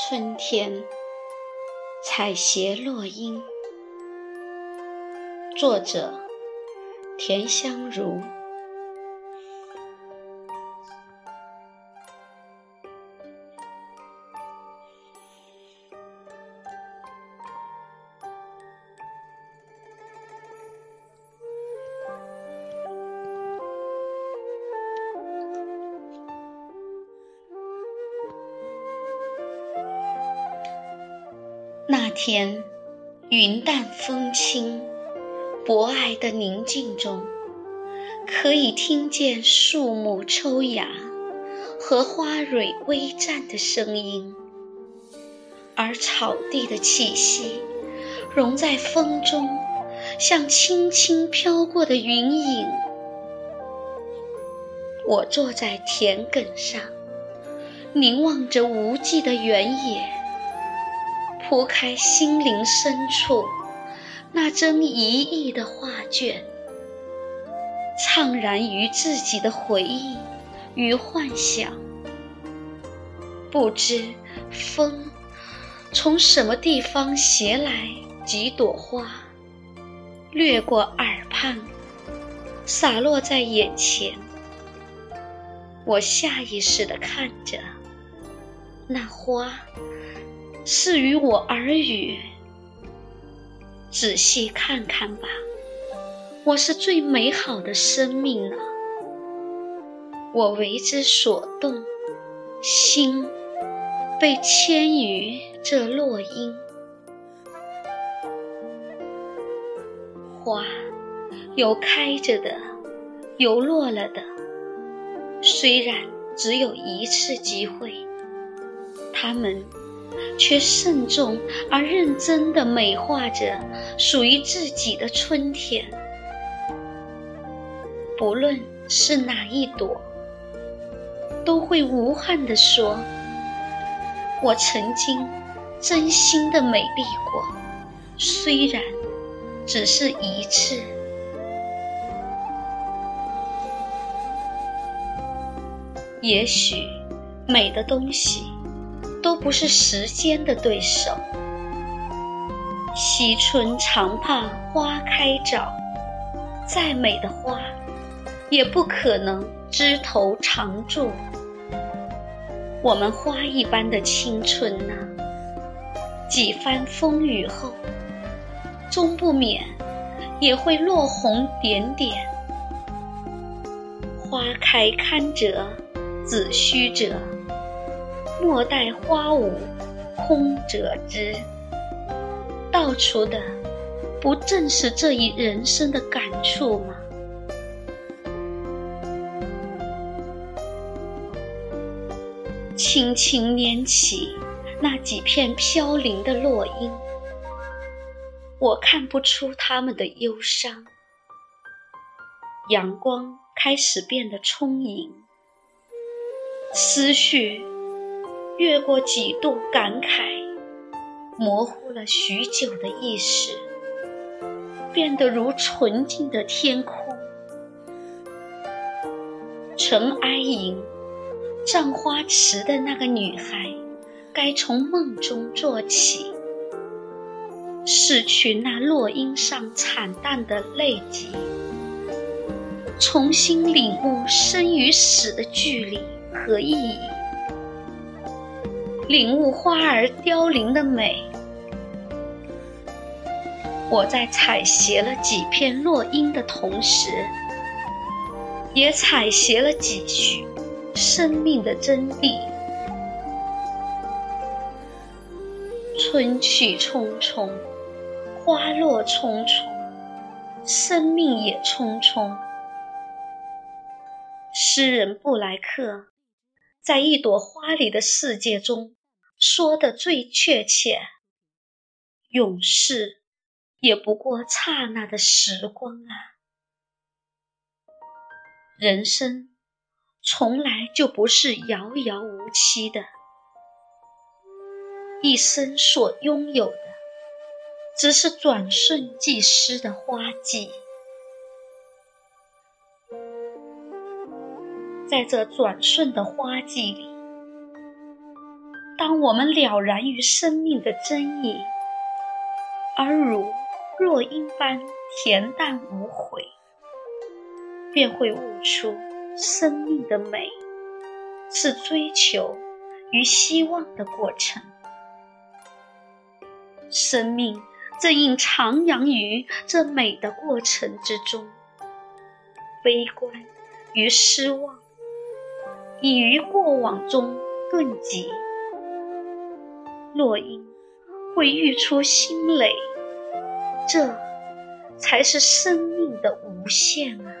春天，采撷落英。作者：田香如。天，云淡风轻，博爱的宁静中，可以听见树木抽芽和花蕊微绽的声音，而草地的气息融在风中，像轻轻飘过的云影。我坐在田埂上，凝望着无际的原野。铺开心灵深处那张一亿的画卷，怅然于自己的回忆与幻想。不知风从什么地方携来几朵花，掠过耳畔，洒落在眼前。我下意识地看着那花。是与我耳语，仔细看看吧，我是最美好的生命啊。我为之所动，心被牵于这落英。花有开着的，有落了的，虽然只有一次机会，它们。却慎重而认真地美化着属于自己的春天。不论是哪一朵，都会无憾地说：“我曾经真心的美丽过，虽然只是一次。”也许，美的东西。都不是时间的对手。惜春常怕花开早，再美的花，也不可能枝头常驻。我们花一般的青春呐，几番风雨后，终不免也会落红点点。花开堪折，子须折。莫待花舞空折枝，道出的不正是这一人生的感触吗？轻轻拈起那几片飘零的落英，我看不出它们的忧伤。阳光开始变得充盈，思绪。越过几度感慨，模糊了许久的意识，变得如纯净的天空。尘埃营葬花池的那个女孩，该从梦中做起，拭去那落英上惨淡的泪迹，重新领悟生与死的距离和意义。领悟花儿凋零的美，我在采撷了几片落英的同时，也采撷了几许生命的真谛。春去匆匆，花落匆匆，生命也匆匆。诗人布莱克在一朵花里的世界中。说的最确切，永世也不过刹那的时光啊！人生从来就不是遥遥无期的，一生所拥有的，只是转瞬即逝的花季。在这转瞬的花季里。当我们了然于生命的真意，而如若因般恬淡无悔，便会悟出生命的美是追求与希望的过程。生命正应徜徉于这美的过程之中，悲观与失望已于过往中顿及。落英会育出新蕾，这才是生命的无限啊！